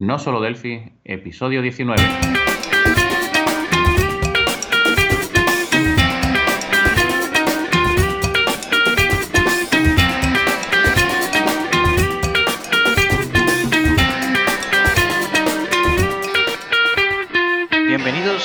No Solo Delphi, episodio 19.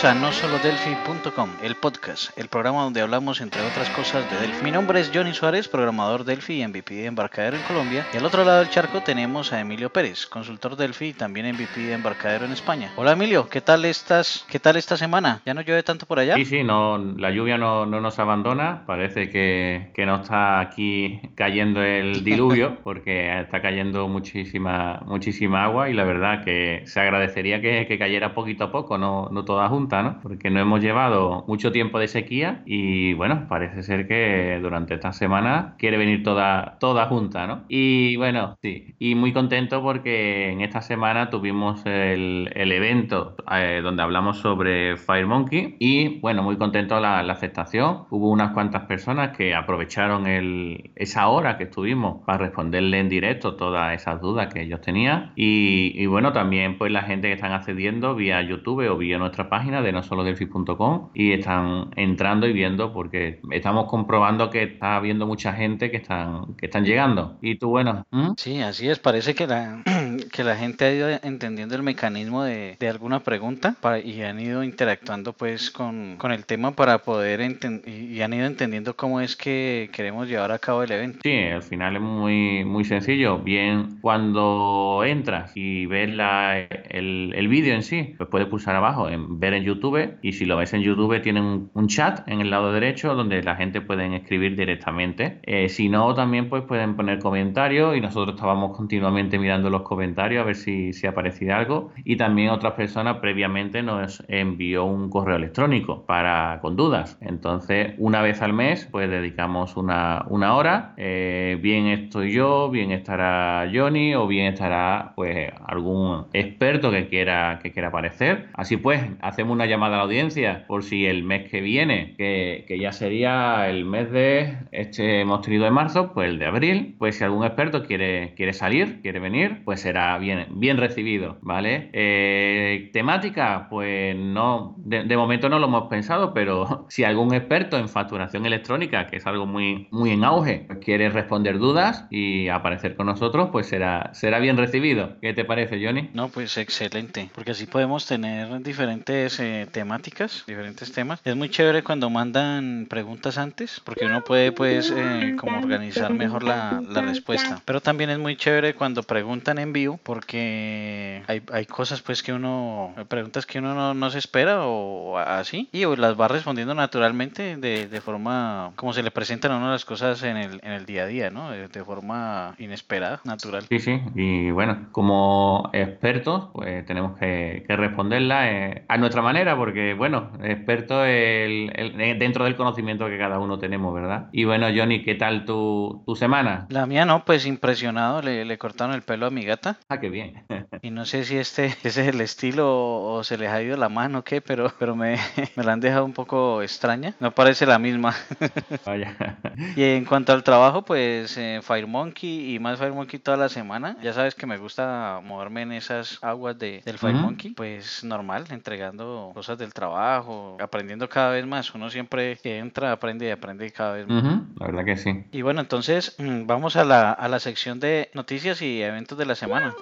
Bienvenidos a nosolodelphi.com, el podcast, el programa donde hablamos entre otras cosas de Delphi. Mi nombre es Johnny Suárez, programador Delphi y MVP de Embarcadero en Colombia. Y al otro lado del charco tenemos a Emilio Pérez, consultor Delphi y también MVP de Embarcadero en España. Hola Emilio, ¿qué tal estás? ¿Qué tal esta semana? ¿Ya no llueve tanto por allá? Sí, sí, no, la lluvia no, no nos abandona. Parece que, que no está aquí cayendo el diluvio, porque está cayendo muchísima, muchísima agua y la verdad que se agradecería que, que cayera poquito a poco, no, no toda junta, ¿no? Porque no hemos llevado mucho tiempo de sequía y bueno, parece ser que durante esta semana quiere venir toda, toda junta, ¿no? Y bueno, sí, y muy contento porque en esta semana tuvimos el, el evento eh, donde hablamos sobre FireMonkey y bueno, muy contento la, la, aceptación. Hubo unas cuantas personas que aprovecharon el, esa hora que estuvimos para responderle en directo todas esas dudas que ellos tenían y, y bueno, también pues la gente que están accediendo vía YouTube o vía nuestra página de nosolodelphi.com y están entrando y viendo porque estamos comprobando que está habiendo mucha gente que están que están llegando. Y tú, bueno. Sí, así es. Parece que la, que la gente ha ido entendiendo el mecanismo de, de alguna pregunta para, y han ido interactuando pues con, con el tema para poder y han ido entendiendo cómo es que queremos llevar a cabo el evento. Sí, al final es muy, muy sencillo. Bien, cuando entras y ves la, el, el vídeo en sí, pues puedes pulsar abajo en ver en YouTube y si lo ves en YouTube tienen un chat en el lado derecho donde la gente puede escribir directamente. Eh, si no, también pues pueden poner comentarios y nosotros estábamos continuamente mirando los comentarios a ver si, si aparecía algo y también otras personas previamente nos envió un correo electrónico para con dudas. Entonces, una vez al mes pues dedicamos una, una hora, eh, bien estoy yo, bien estará Johnny o bien estará pues algún experto que quiera, que quiera aparecer. Así pues, hacemos una llamada a la audiencia por si el mes que viene, que, que, ya sería el mes de, este hemos tenido de marzo, pues el de abril, pues si algún experto quiere, quiere salir, quiere venir, pues será bien, bien recibido, ¿vale? Eh, temática, pues no, de, momento no lo hemos pensado, pero si algún experto en facturación electrónica, que es algo muy, muy en auge, pues quiere responder dudas y aparecer con nosotros, pues será, será bien recibido. ¿Qué te parece, Johnny? No, pues excelente, porque así podemos tener diferentes eh, temáticas, diferentes temas. Es muy chévere cuando mandan preguntas antes, porque uno puede pues eh, como organizar mejor la, la, respuesta. Pero también es muy chévere cuando preguntan en vivo, porque hay, hay cosas pues que uno, preguntas que uno no, no se espera o así, y las va respondiendo naturalmente de, de, forma como se le presentan a uno las cosas en el, en el día a día, ¿no? De, de forma inesperada, natural. Sí, sí, y bueno, como expertos, pues tenemos que, que responderla eh, a nuestra manera, porque bueno, experto el, el, dentro del conocimiento que cada uno tenemos, ¿verdad? Y bueno, Johnny, ¿qué tal tu, tu semana? La mía no, pues impresionado, le, le, cortaron el pelo a mi gata. Ah, qué bien. y no sé si este ese es el estilo o se les ha ido la mano o qué, pero, pero me, me la han dejado un poco extraña. No parece la misma. Vaya. y en cuanto al trabajo, pues eh, FireMonkey y más FireMonkey toda la semana. Ya sabes que me gusta moverme en esas aguas de, del FireMonkey. Uh -huh. Pues normal, entregando cosas del trabajo, aprendiendo cada vez más. Uno siempre que entra aprende y aprende cada vez más. Uh -huh. La verdad que sí. Y bueno, entonces mm, vamos a la, a la sección de noticias y eventos de la semana.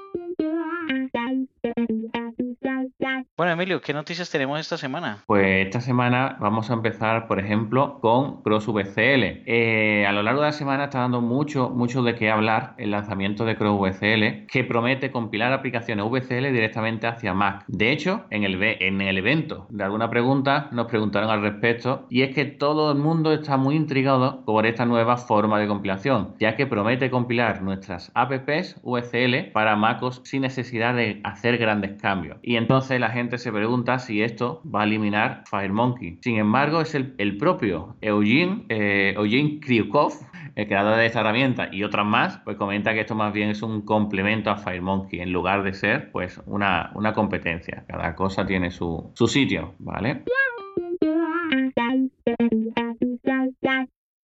Bueno, Emilio, ¿qué noticias tenemos esta semana? Pues esta semana vamos a empezar, por ejemplo, con CrossVCL. Eh, a lo largo de la semana está dando mucho, mucho de qué hablar el lanzamiento de CrossVCL, que promete compilar aplicaciones VCL directamente hacia Mac. De hecho, en el, en el evento de alguna pregunta nos preguntaron al respecto, y es que todo el mundo está muy intrigado por esta nueva forma de compilación, ya que promete compilar nuestras apps VCL para MacOS sin necesidad de hacer grandes cambios. Y entonces la gente se pregunta si esto va a eliminar FireMonkey. Sin embargo, es el, propio Eugene, eh, Eugene Kryukov, el creador de esta herramienta y otras más, pues comenta que esto más bien es un complemento a FireMonkey en lugar de ser pues una, una competencia. Cada cosa tiene su, su sitio, ¿vale?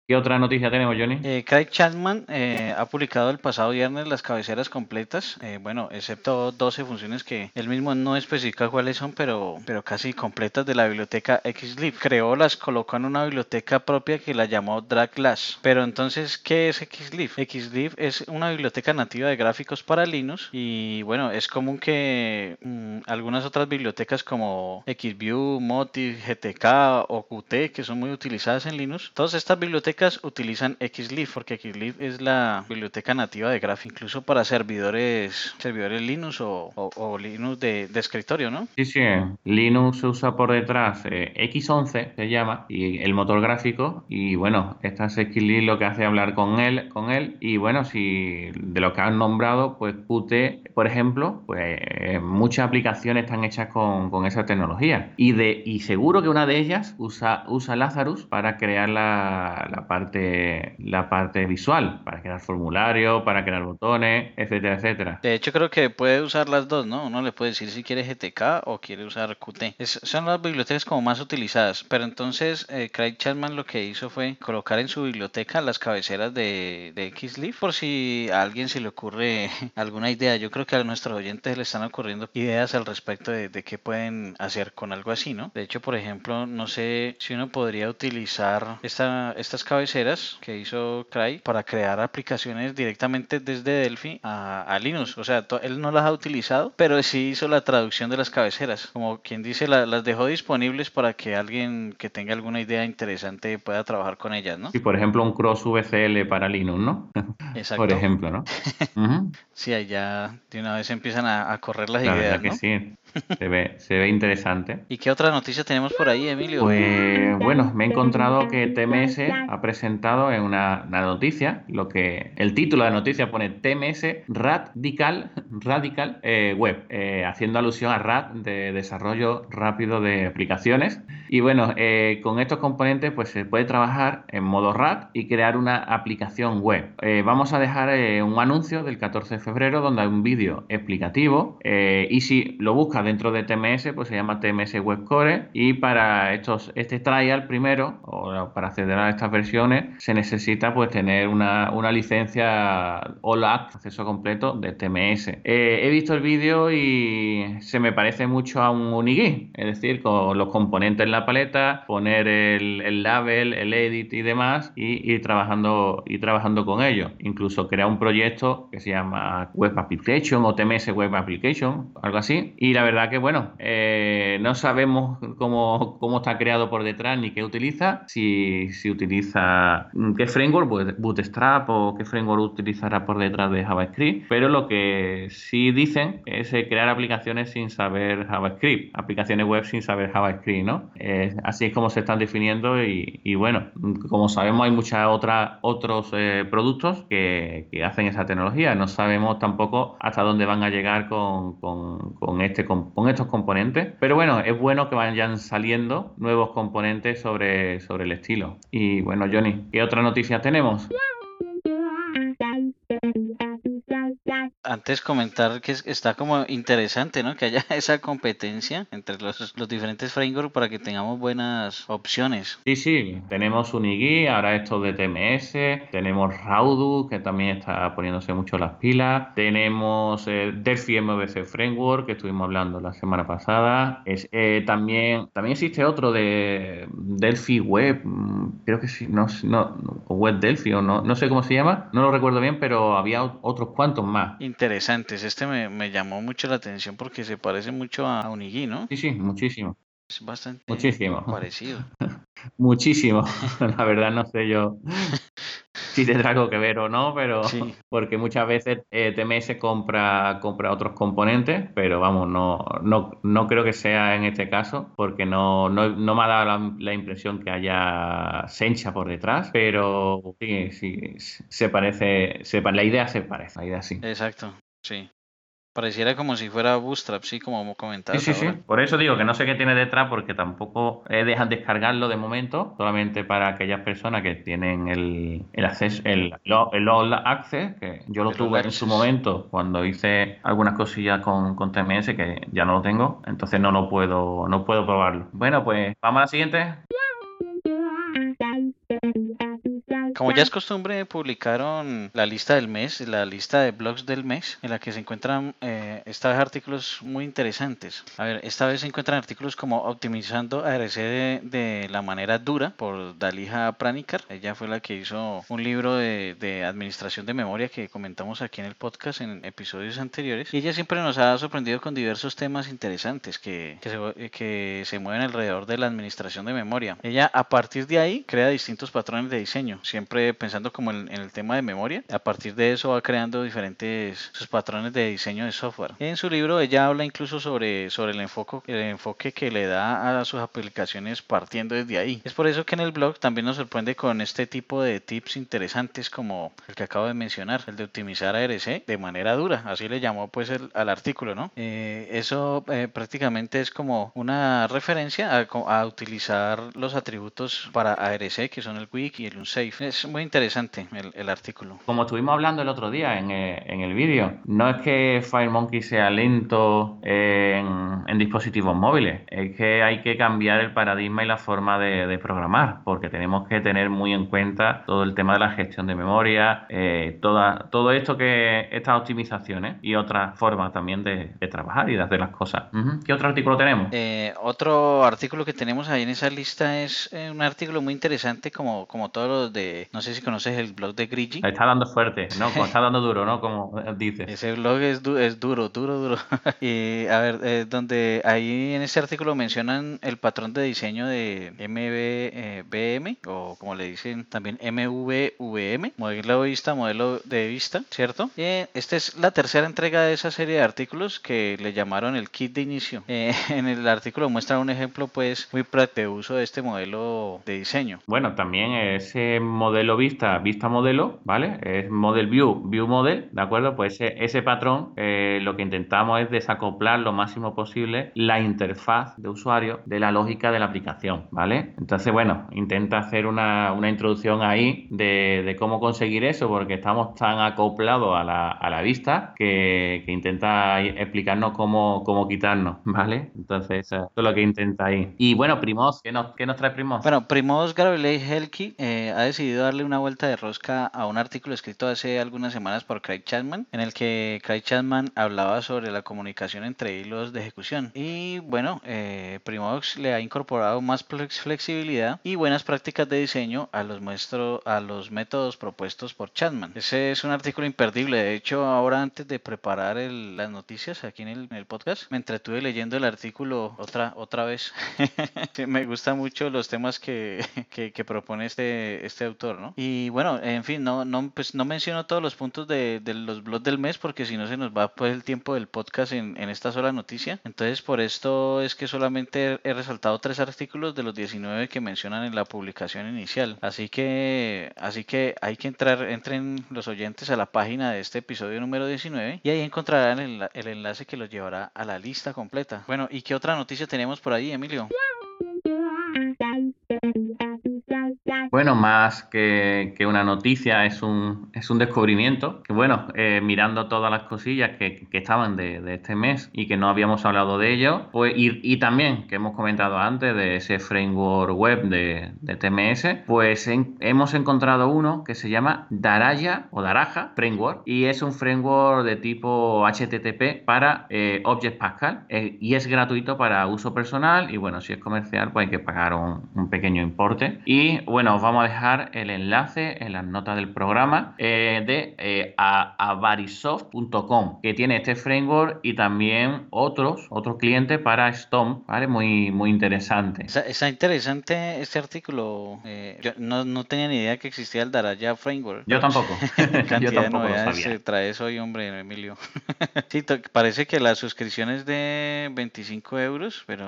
¿Qué otra noticia tenemos, Johnny? Eh, Craig Chapman eh, ha publicado el pasado viernes las cabeceras completas, eh, bueno, excepto 12 funciones que él mismo no especifica cuáles son, pero, pero casi completas de la biblioteca XLib. Creó, las colocó en una biblioteca propia que la llamó DragLash. Pero entonces, ¿qué es XLib? XLib es una biblioteca nativa de gráficos para Linux y bueno, es común que mm, algunas otras bibliotecas como XView, Motif, GTK o Qt, que son muy utilizadas en Linux, todas estas bibliotecas utilizan XLib porque XLib es la biblioteca nativa de Graph, incluso para servidores servidores Linux o, Linux de, escritorio, ¿no? Sí, sí. Linux se usa por detrás eh, X11 se llama y el motor gráfico y bueno, esta es XLib lo que hace hablar con él, con él y bueno, si de lo que han nombrado, pues Qt, por ejemplo, pues eh, muchas aplicaciones están hechas con, esa tecnología y de y seguro que una de ellas usa usa Lazarus para crear la parte, la parte visual, para crear formularios, para crear botones, etcétera, etcétera. De hecho, creo que puede usar las dos, ¿no? Uno le puede decir si quiere GTK o quiere usar Qt. son las bibliotecas como más utilizadas, pero entonces eh, Craig Chapman lo que hizo fue colocar en su biblioteca las cabeceras de, de XLib por si a alguien se le ocurre alguna idea. Yo creo que a nuestros oyentes le están ocurriendo ideas al respecto de, de qué pueden hacer con algo así, ¿no? De hecho, por ejemplo, no sé si uno podría utilizar esta, estas cabeceras cabeceras que hizo Cray para crear aplicaciones directamente desde Delphi a, Linux. O sea, él no las ha utilizado, pero sí hizo la traducción de las cabeceras. Como quien dice, las dejó disponibles para que alguien que tenga alguna idea interesante pueda trabajar con ellas, ¿no? Y por ejemplo, un cross VCL para Linux, ¿no? Exacto. por ejemplo, ¿no? Sí, ahí ya de una vez empiezan a, correr las ideas. que sí. Se ve, se ve interesante. ¿Y qué otra noticia tenemos por ahí, Emilio? Pues bueno, me he encontrado que TMS ha presentado en una, noticia, lo que el título de la noticia pone TMS Radical, Radical eh, Web, eh, haciendo alusión a RAD de desarrollo rápido de aplicaciones. Y bueno, eh, con estos componentes pues se puede trabajar en modo RAD y crear una aplicación web. vamos a dejar un anuncio del 14 de febrero donde hay un vídeo explicativo y si lo buscas dentro de TMS, pues se llama TMS Web Core y para estos, este trial primero, o para acceder a estas versiones, se necesita pues tener una, licencia OLAP, acceso completo de TMS. Eh, he visto el vídeo y se me parece mucho a un Unigui, es decir, con los componentes en la paleta, poner el, label, el edit y demás y ir trabajando, y trabajando con ello. Incluso crear un proyecto que se llama Web Application o TMS Web Application, algo así, y la verdad que, bueno, eh, no sabemos cómo, cómo, está creado por detrás ni qué utiliza, si, si utiliza mm, qué framework, pues Bootstrap o qué framework utilizará por detrás de JavaScript, pero lo que sí dicen es eh, crear aplicaciones sin saber JavaScript, aplicaciones web sin saber JavaScript, ¿no? así es como se están definiendo y, bueno, como sabemos hay muchas otras otros eh, productos que, que, hacen esa tecnología, no sabemos tampoco hasta dónde van a llegar con, con, con este con, estos componentes. Pero bueno, es bueno que vayan saliendo nuevos componentes sobre, sobre el estilo. Y bueno, Johnny, ¿qué otra noticia tenemos? Antes comentar que está como interesante, ¿no? Que haya esa competencia entre los, los diferentes frameworks para que tengamos buenas opciones. Sí, sí, tenemos Unigui, ahora esto de TMS, tenemos Raudu, que también está poniéndose mucho las pilas, tenemos eh, Delphi MVC Framework, que estuvimos hablando la semana pasada, es, eh, también, también existe otro de Delphi Web, mm, creo que sí, no, no, Web Delphi o no, no sé cómo se llama, no lo recuerdo bien, pero había otros cuantos más interesantes. Este me, llamó mucho la atención porque se parece mucho a Unigui, ¿no? Sí, sí, muchísimo. Es bastante muchísimo. parecido. muchísimo. La verdad no sé yo si tendrá algo que ver o no, pero porque muchas veces eh, TMS compra, compra otros componentes, pero vamos, no, no, no creo que sea en este caso, porque no, no, no me ha dado la, impresión que haya Sencha por detrás, pero sí, sí, se parece, se, la idea se parece, la idea sí. Exacto, sí. Pareciera como si fuera Bootstrap, sí, como comentabas. Sí, sí, sí. Por eso digo que no sé qué tiene detrás, porque tampoco eh, dejan descargarlo de momento, solamente para aquellas personas que tienen el, el acceso, el, el All Access, que yo lo tuve en su momento cuando hice algunas cosillas con, con TMS, que ya no lo tengo, entonces no lo puedo, no puedo probarlo. Bueno, pues vamos a la siguiente. Como ya es costumbre, publicaron la lista del mes, la lista de blogs del mes, en la que se encuentran eh, esta vez artículos muy interesantes. A ver, esta vez se encuentran artículos como Optimizando ARC de, de la manera dura por Dalija Pranikar. Ella fue la que hizo un libro de, de administración de memoria que comentamos aquí en el podcast en episodios anteriores. Y ella siempre nos ha sorprendido con diversos temas interesantes que, que, se, que se mueven alrededor de la administración de memoria. Ella a partir de ahí crea distintos patrones de diseño, siempre pensando como en, en el tema de memoria. A partir de eso va creando diferentes sus patrones de diseño de software. En su libro ella habla incluso sobre, sobre el, enfoque, el enfoque que le da a sus aplicaciones partiendo desde ahí. Es por eso que en el blog también nos sorprende con este tipo de tips interesantes como el que acabo de mencionar, el de optimizar ARC de manera dura, así le llamó pues el, al artículo, ¿no? Eh, eso eh, prácticamente es como una referencia a, a, utilizar los atributos para ARC que son el quick y el unsafe. Es muy interesante el, el artículo. Como estuvimos hablando el otro día en, eh, en el vídeo, no es que FireMonkey sea lento en, en, dispositivos móviles, es que hay que cambiar el paradigma y la forma de, de, programar, porque tenemos que tener muy en cuenta todo el tema de la gestión de memoria, eh, toda, todo esto que estas optimizaciones y otras formas también de, de, trabajar y de hacer las cosas. Uh -huh. ¿Qué otro artículo tenemos? Eh, otro artículo que tenemos ahí en esa lista es eh, un artículo muy interesante como, como todos los de, no sé si conoces el blog de Grigi. Está dando fuerte, ¿no? Como está dando duro, ¿no? Como dice. Ese blog es, du es duro, duro, duro. y a ver, eh, donde ahí en este artículo mencionan el patrón de diseño de MVBM, o como le dicen también MVVM, modelo de vista, modelo de vista, ¿cierto? Eh, esta es la tercera entrega de esa serie de artículos que le llamaron el kit de inicio. Eh, en el artículo muestra un ejemplo pues muy práctico de uso de este modelo de diseño. Bueno, también ese modelo vista, vista modelo, ¿vale? Es model view, view model, ¿de acuerdo? Pues ese, ese patrón eh, lo que intentamos es desacoplar lo máximo posible la interfaz de usuario de la lógica de la aplicación, ¿vale? Entonces, bueno, intenta hacer una, una introducción ahí de, cómo conseguir eso, porque estamos tan acoplados a la, a la vista que, intenta explicarnos cómo, cómo quitarnos, ¿vale? Entonces, eso es lo que intenta ahí. Y bueno, Primos, ¿qué nos, qué nos trae Primos? Bueno, Primos Gabrielei Helki eh, ha decidido darle una vuelta de rosca a un artículo escrito hace algunas semanas por Craig Chapman, en el que Craig Chapman hablaba sobre la comunicación entre hilos de ejecución. Y bueno, eh, Primox le ha incorporado más flexibilidad y buenas prácticas de diseño a los, muestro, a los métodos propuestos por Chapman. Ese es un artículo imperdible. De hecho, ahora antes de preparar el, las noticias aquí en el, en el, podcast, me entretuve leyendo el artículo otra, otra vez. me gustan mucho los temas que, que, que, propone este, este autor, ¿no? Y bueno, en fin, no, no, pues no menciono todos los puntos de, de los blogs del mes porque si no se nos va pues el tiempo del podcast en, en esta sola noticia. Entonces, por esto es que solamente he resaltado tres artículos de los 19 que mencionan en la publicación inicial. Así que, así que hay que entrar, entren los oyentes a la página de este episodio número 19 y ahí encontrarán el, el enlace que los llevará a la lista completa. Bueno, ¿y qué otra noticia tenemos por ahí, Emilio? Bueno, más que, que, una noticia, es un, es un descubrimiento. Que bueno, eh, mirando todas las cosillas que, que estaban de, de, este mes y que no habíamos hablado de ello, pues, y, y también que hemos comentado antes de ese framework web de, de TMS, pues hemos encontrado uno que se llama Daraya o Daraja Framework y es un framework de tipo HTTP para eh, Object Pascal eh, y es gratuito para uso personal y bueno, si es comercial pues hay que pagar un, un pequeño importe. Y bueno, os vamos a dejar el enlace en las notas del programa eh, de eh, avarisoft.com que tiene este framework y también otros otros clientes para Stomp, ¿vale? Muy, muy interesante. Está, está interesante este artículo. Eh, yo no, no, tenía ni idea que existía el Daraya Framework. Yo tampoco. cantidad yo tampoco de novedades traes hoy, hombre, Emilio. sí, parece que la suscripción es de 25 euros, pero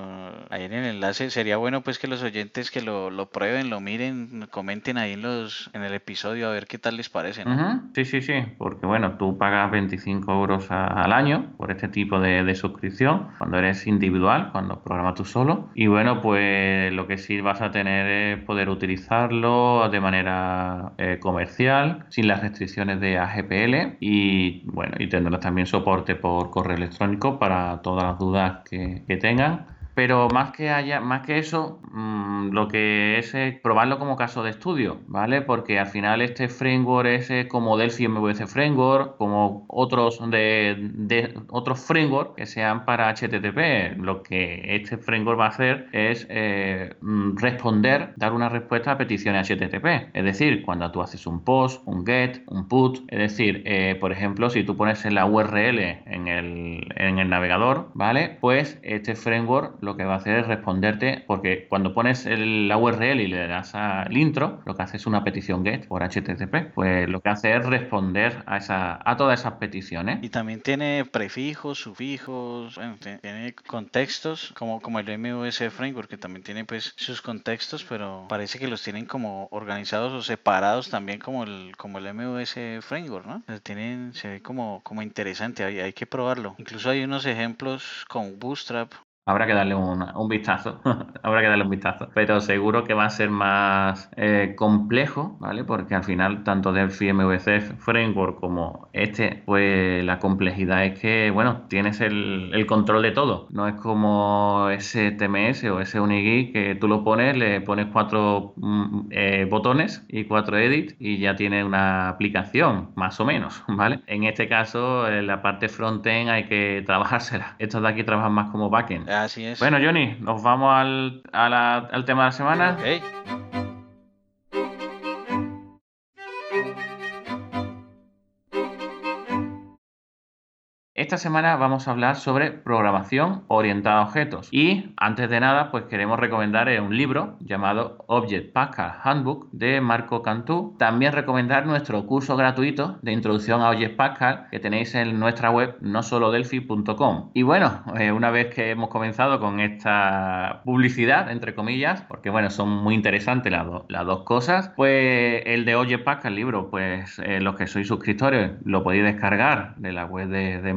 ahí en el enlace sería bueno pues que los oyentes que lo, lo prueben, lo miren, comenten ahí en los en el episodio a ver qué tal les parece. ¿no? Sí, sí, sí, porque bueno, tú pagas 25 euros a, al año por este tipo de, de, suscripción cuando eres individual, cuando programas tú solo. Y bueno, pues lo que sí vas a tener es poder utilizarlo de manera eh, comercial, sin las restricciones de AGPL y bueno, y tendrás también soporte por correo electrónico para todas las dudas que, que tengan Pero más que haya, más que eso, mm, lo que es, probarlo como caso de estudio, ¿vale? Porque al final este framework es como Delphi MVC Framework, como otros de, otros frameworks que sean para HTTP. Lo que este framework va a hacer es eh, mm, responder, dar una respuesta a peticiones HTTP. Es decir, cuando tú haces un post, un get, un put, es decir, eh, por ejemplo, si tú pones la URL en el, en el navegador, ¿vale? Pues este framework lo que va a hacer es responderte, porque cuando pones la URL y le das al intro, lo que hace es una petición GET por HTTP. Pues lo que hace es responder a, esa, a todas esas peticiones. Y también tiene prefijos, sufijos, tiene contextos, como, como el MVC Framework, que también tiene pues sus contextos, pero parece que los tienen como organizados o separados también como el, como el Framework, ¿no? Tienen, se ve como, como interesante, hay, hay que probarlo. Incluso hay unos ejemplos con Bootstrap Habrá que darle un, un vistazo, habrá que darle un vistazo, pero seguro que va a ser más eh, complejo, ¿vale? Porque al final tanto Delphi MVC Framework como este, pues la complejidad es que, bueno, tienes el, el control de todo, no es como ese TMS o ese Unigui que tú lo pones, le pones cuatro mm, eh, botones y cuatro edits y ya tiene una aplicación, más o menos, ¿vale? En este caso, en la parte frontend hay que trabajársela. Estos de aquí trabajan más como backend. Así es. Bueno, Johnny, nos vamos al, al tema de la semana. Esta semana vamos a hablar sobre programación orientada a objetos y antes de nada pues queremos recomendar un libro llamado Object Pascal Handbook de Marco Cantú. También recomendar nuestro curso gratuito de introducción a Object Pascal que tenéis en nuestra web no solo delphi.com. Y bueno, eh, una vez que hemos comenzado con esta publicidad entre comillas, porque bueno, son muy interesantes las, las dos cosas, pues el de Object Pascal, libro, pues eh, los que sois suscriptores lo podéis descargar de la web de, de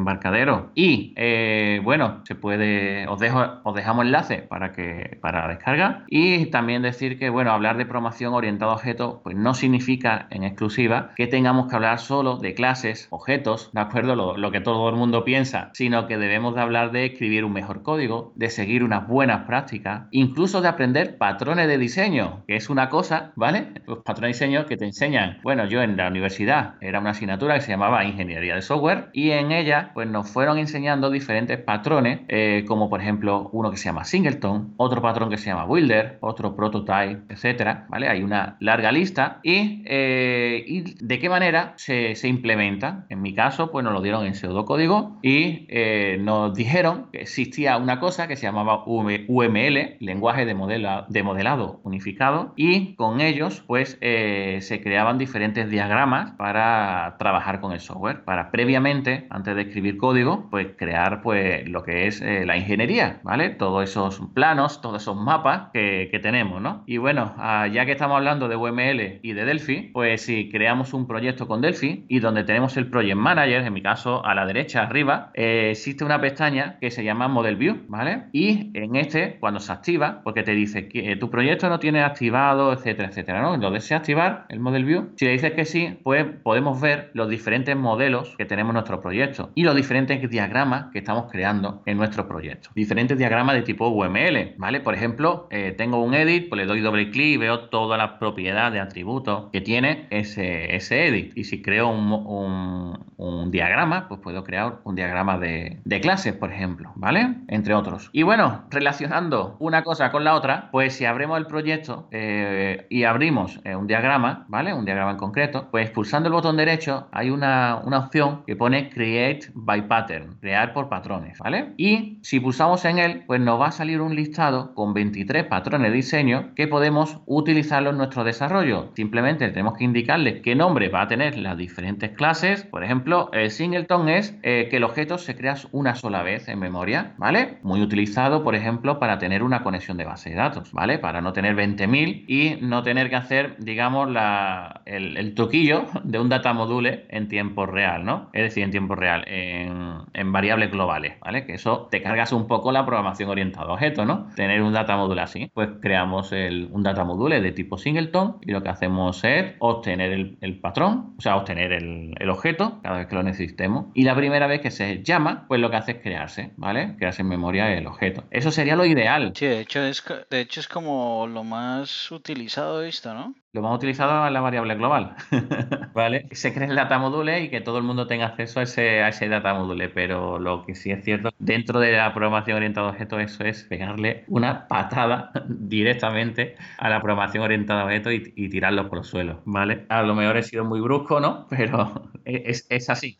y eh, bueno, se puede, os dejo, os dejamos enlace para que para descarga. Y también decir que bueno, hablar de promoción orientada a objetos, pues no significa en exclusiva que tengamos que hablar solo de clases, objetos, ¿de acuerdo? Lo, lo que todo el mundo piensa, sino que debemos de hablar de escribir un mejor código, de seguir unas buenas prácticas, incluso de aprender patrones de diseño, que es una cosa, ¿vale? Los patrones de diseño que te enseñan. Bueno, yo en la universidad era una asignatura que se llamaba Ingeniería de Software y en ella, pues nos fueron enseñando diferentes patrones, eh, como por ejemplo uno que se llama Singleton, otro patrón que se llama Builder, otro Prototype, etcétera, ¿vale? Hay una larga lista y, eh, de qué manera se, se, implementa. En mi caso, pues nos lo dieron en pseudocódigo y eh, nos dijeron que existía una cosa que se llamaba UML, lenguaje de, modela, de modelado unificado, y con ellos, pues se creaban diferentes diagramas para trabajar con el software, para previamente, antes de escribir código, pues crear pues lo que es eh, la ingeniería, ¿vale? Todos esos planos, todos esos mapas que, tenemos, ¿no? Y bueno, ah, ya que estamos hablando de UML y de Delphi, pues si creamos un proyecto con Delphi y donde tenemos el Project Manager, en mi caso a la derecha arriba, eh, existe una pestaña que se llama Model View, ¿vale? Y en este, cuando se activa, porque te dice que eh, tu proyecto no tiene activado, etcétera, etcétera, ¿no? Lo desea activar el Model View. Si le dices que sí, pues podemos ver los diferentes modelos que tenemos en nuestro proyecto y los diferentes diferentes diagramas que estamos creando en nuestro proyecto. Diferentes diagramas de tipo UML, ¿vale? Por ejemplo, eh, tengo un edit, pues le doy doble clic y veo todas las propiedades, atributos que tiene ese, ese edit. Y si creo un, un, diagrama, pues puedo crear un diagrama de, de, clases, por ejemplo, ¿vale? Entre otros. Y bueno, relacionando una cosa con la otra, pues si abrimos el proyecto eh, y abrimos eh, un diagrama, ¿vale? Un diagrama en concreto, pues pulsando el botón derecho hay una, una opción que pone Create by pattern, crear por patrones, ¿vale? Y si pulsamos en él, pues nos va a salir un listado con 23 patrones de diseño que podemos utilizarlo en nuestro desarrollo. Simplemente tenemos que indicarle qué nombre va a tener las diferentes clases. Por ejemplo, el singleton es eh, que el objeto se crea una sola vez en memoria, ¿vale? Muy utilizado, por ejemplo, para tener una conexión de base de datos, ¿vale? Para no tener 20.000 y no tener que hacer, digamos, la, el, truquillo de un data module en tiempo real, ¿no? Es decir, en tiempo real. Eh, en, variables globales, ¿vale? Que eso te cargas un poco la programación orientada a objetos, ¿no? Tener un data module así, pues creamos el, un data module de tipo singleton y lo que hacemos es obtener el, patrón, o sea, obtener el, el, objeto cada vez que lo necesitemos y la primera vez que se llama, pues lo que hace es crearse, ¿vale? Crearse en memoria el objeto. Eso sería lo ideal. Sí, de hecho es, de hecho es como lo más utilizado esto, ¿no? Lo más utilizado es la variable global, ¿vale? Se cree el data module y que todo el mundo tenga acceso a ese, a ese data module, pero lo que sí es cierto, dentro de la programación orientada a objetos, eso es pegarle una patada directamente a la programación orientada a objetos y, y tirarlo por los suelos, ¿vale? A lo mejor he sido muy brusco, ¿no? Pero es, es así.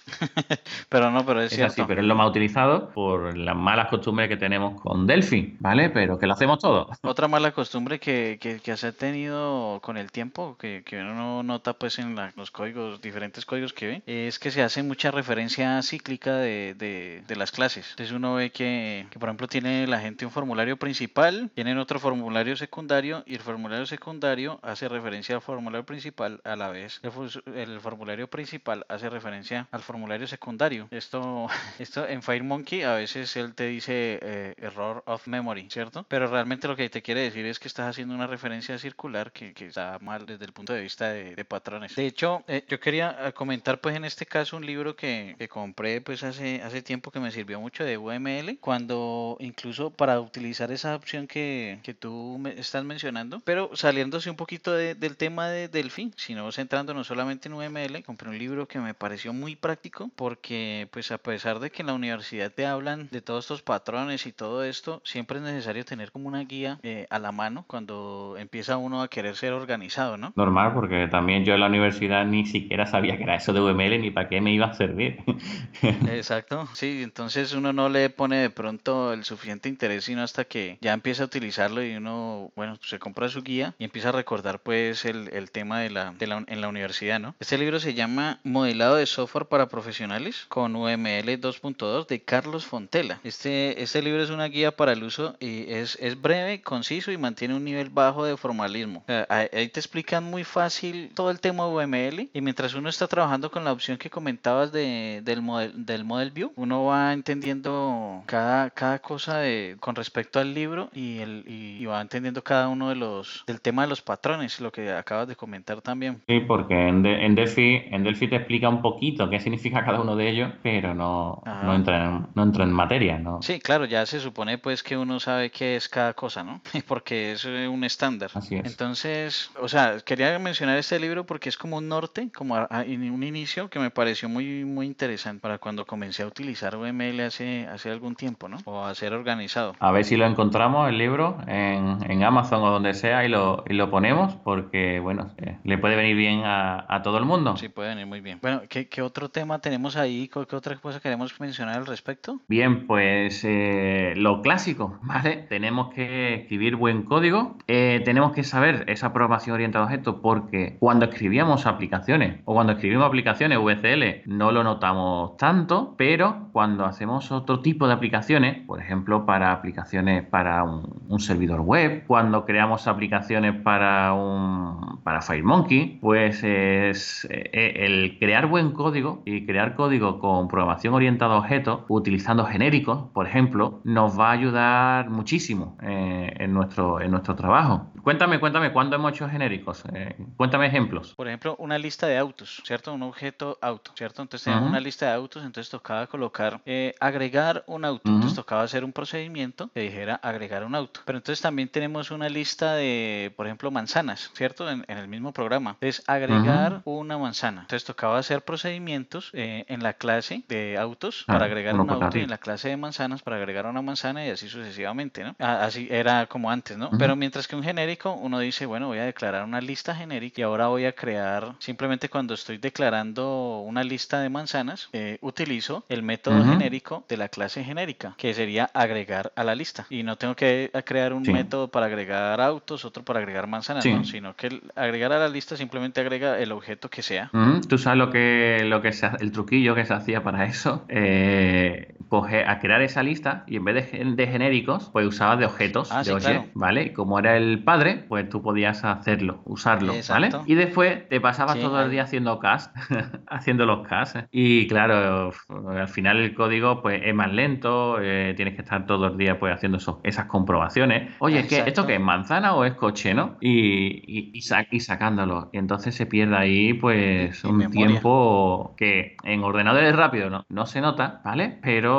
pero no, pero es, es cierto. así, pero es lo más utilizado por las malas costumbres que tenemos con Delphi, ¿vale? Pero que lo hacemos todo. Otra mala costumbre que, que, que se ha tenido con el tiempo que, que uno nota pues en la, los códigos, diferentes códigos que ve, es que se hace mucha referencia cíclica de, de, de las clases. Entonces uno ve que, que, por ejemplo, tiene la gente un formulario principal, tienen otro formulario secundario y el formulario secundario hace referencia al formulario principal a la vez. El, el formulario principal hace referencia al formulario secundario. Esto, esto en FireMonkey a veces él te dice eh, error of memory, ¿cierto? Pero realmente lo que te quiere decir es que estás haciendo una referencia circular que, que está mal desde el punto de vista de, de patrones. De hecho, eh, yo quería comentar pues en este caso un libro que, que, compré pues hace, hace tiempo que me sirvió mucho de UML, cuando incluso para utilizar esa opción que, que tú me estás mencionando, pero saliéndose un poquito de, del tema de Delphi, sino centrándonos solamente en UML, compré un libro que me pareció muy práctico porque pues a pesar de que en la universidad te hablan de todos estos patrones y todo esto, siempre es necesario tener como una guía eh, a la mano cuando empieza uno a querer ser organizado, ¿no? Normal, porque también yo en la universidad ni siquiera sabía que era eso de UML ni para qué me iba a servir. Exacto, sí, entonces uno no le pone de pronto el suficiente interés, sino hasta que ya empieza a utilizarlo y uno, bueno, se compra su guía y empieza a recordar pues el, el tema de la, de la, en la universidad, ¿no? Este libro se llama Modelado de software para profesionales con UML 2.2 de Carlos Fontela. Este, este libro es una guía para el uso y es, es breve, conciso y mantiene un nivel bajo de formalismo. O sea, ahí te explican muy fácil todo el tema UML y mientras uno está trabajando con la opción que comentabas de, del, model, del Model View, uno va entendiendo cada, cada cosa de, con respecto al libro y, el, y, y, va entendiendo cada uno de los del tema de los patrones, lo que acabas de comentar también. Sí, porque en, de, en, Delphi, en Delphi te explica un poquito qué significa cada uno de ellos, pero no, no, entra, en, no entra en materia, ¿no? Sí, claro, ya se supone pues que uno sabe qué es cada cosa, ¿no? porque es un estándar. Así es. Entonces, o sea, quería mencionar este libro porque es como un norte, como a, a, un inicio que me pareció muy muy interesante para cuando comencé a utilizar UML hace, hace algún tiempo, ¿no? O a ser organizado. A ver si lo encontramos el libro en, en Amazon o donde sea y lo, y lo ponemos porque, bueno, eh, le puede venir bien a, a, todo el mundo. Sí, puede venir muy bien. Bueno, ¿qué, ¿qué, otro tema tenemos ahí? ¿Qué otra cosa queremos mencionar al respecto? Bien, pues eh, lo clásico, ¿vale? Tenemos que escribir buen código, eh, tenemos que saber esa programación orientada a objetos porque cuando escribíamos aplicaciones o cuando escribimos aplicaciones VCL no lo notamos tanto, pero cuando hacemos otro tipo de aplicaciones, por ejemplo, para aplicaciones para un, servidor web, cuando creamos aplicaciones para un para FireMonkey, pues es eh, el crear buen código y crear código con programación orientada a objetos utilizando genéricos, por ejemplo, nos va a ayudar muchísimo eh, en nuestro en nuestro trabajo. Cuéntame, cuéntame, ¿cuándo hemos hecho genéricos? Eh, cuéntame ejemplos. Por ejemplo, una lista de autos, ¿cierto? Un objeto auto, ¿cierto? Entonces uh -huh. una lista de autos, entonces tocaba colocar, eh, agregar un auto, uh -huh. entonces tocaba hacer un procedimiento que dijera agregar un auto. Pero entonces también tenemos una lista de, por ejemplo, manzanas, ¿cierto? En, en el mismo programa. Entonces, agregar uh -huh. una manzana. Entonces tocaba hacer procedimientos eh, en la clase de autos ah, para agregar un auto y en la clase de manzanas para agregar una manzana y así sucesivamente, ¿no? Así era como antes, ¿no? Pero mientras que un genérico, uno dice, bueno, voy a declarar una lista genérica y ahora voy a crear, simplemente cuando estoy declarando una lista de manzanas, eh, utilizo el método uh -huh. genérico de la clase genérica, que sería agregar a la lista. Y no tengo que crear un sí. método para agregar autos, otro para agregar manzanas, sí. ¿no? sino que el agregar a la lista simplemente agrega el objeto que sea. Uh -huh. Tú sabes lo que, lo que se, el truquillo que se hacía para eso. Eh, coger, a crear esa lista y en vez de, de genéricos, pues usabas de objetos, Ah, de sí, claro. ¿vale? Y como era el padre, pues tú podías hacerlo, usarlo, ¿vale? Y después te pasabas Sí, todo el día haciendo cast, haciendo los cast. Y claro, al final el código pues es más lento, eh, tienes que estar todo el día pues haciendo eso- esas comprobaciones. Oye, ¿qué. ¿esto qué es? ¿Manzana o es coche, no? Y, y, y y sacándolo. Y entonces se pierde ahí pues un memoria. tiempo que en ordenadores rápidos no, no se nota, ¿vale? Pero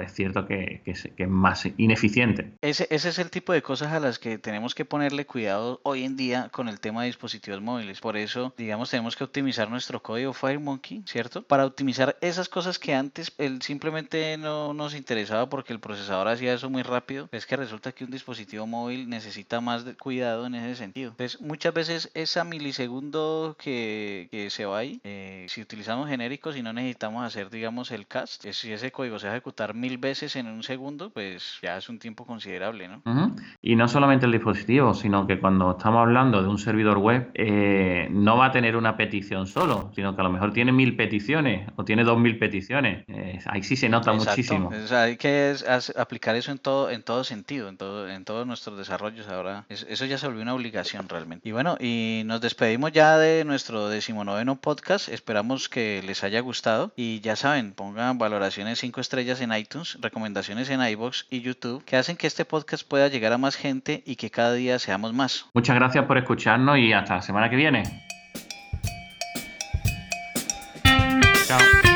es cierto que, que, es- que más ineficiente. Ese, ese es el tipo de cosas a las que tenemos que ponerle cuidado hoy en día con el tema de dispositivos móviles. Por eso, digamos, tenemos que optimizar nuestro código FireMonkey, ¿cierto? Para optimizar esas cosas que antes él simplemente no nos interesaba porque el procesador hacía eso muy rápido. Es que resulta que un dispositivo móvil necesita más cuidado en ese sentido. Entonces, muchas veces esa milisegundo que, que se va ahí, eh, si utilizamos genéricos y no necesitamos hacer, digamos, el cast, si ese código se a ejecutar mil veces en un segundo, pues ya es un tiempo considerable, ¿no? Y no solamente el dispositivo, sino que cuando estamos hablando de un servidor web, eh, no va a tener una petición solo, sino que a lo mejor tiene mil peticiones o tiene dos mil peticiones. Eh, ahí sí se nota Exacto. muchísimo. O sea, hay que es- aplicar eso en todo, en todo sentido, en todo, en todos nuestros desarrollos ahora. Es- eso ya se volvió una obligación realmente. Y bueno, y nos despedimos ya de nuestro decimonoveno podcast. Esperamos que les haya gustado. Y ya saben, pongan valoraciones 5 estrellas en iTunes, recomendaciones en iBox y YouTube, que hacen que este podcast pueda llegar a más gente y que cada día seamos más. Muchas gracias por escucharnos y hasta la semana que viene. Chao.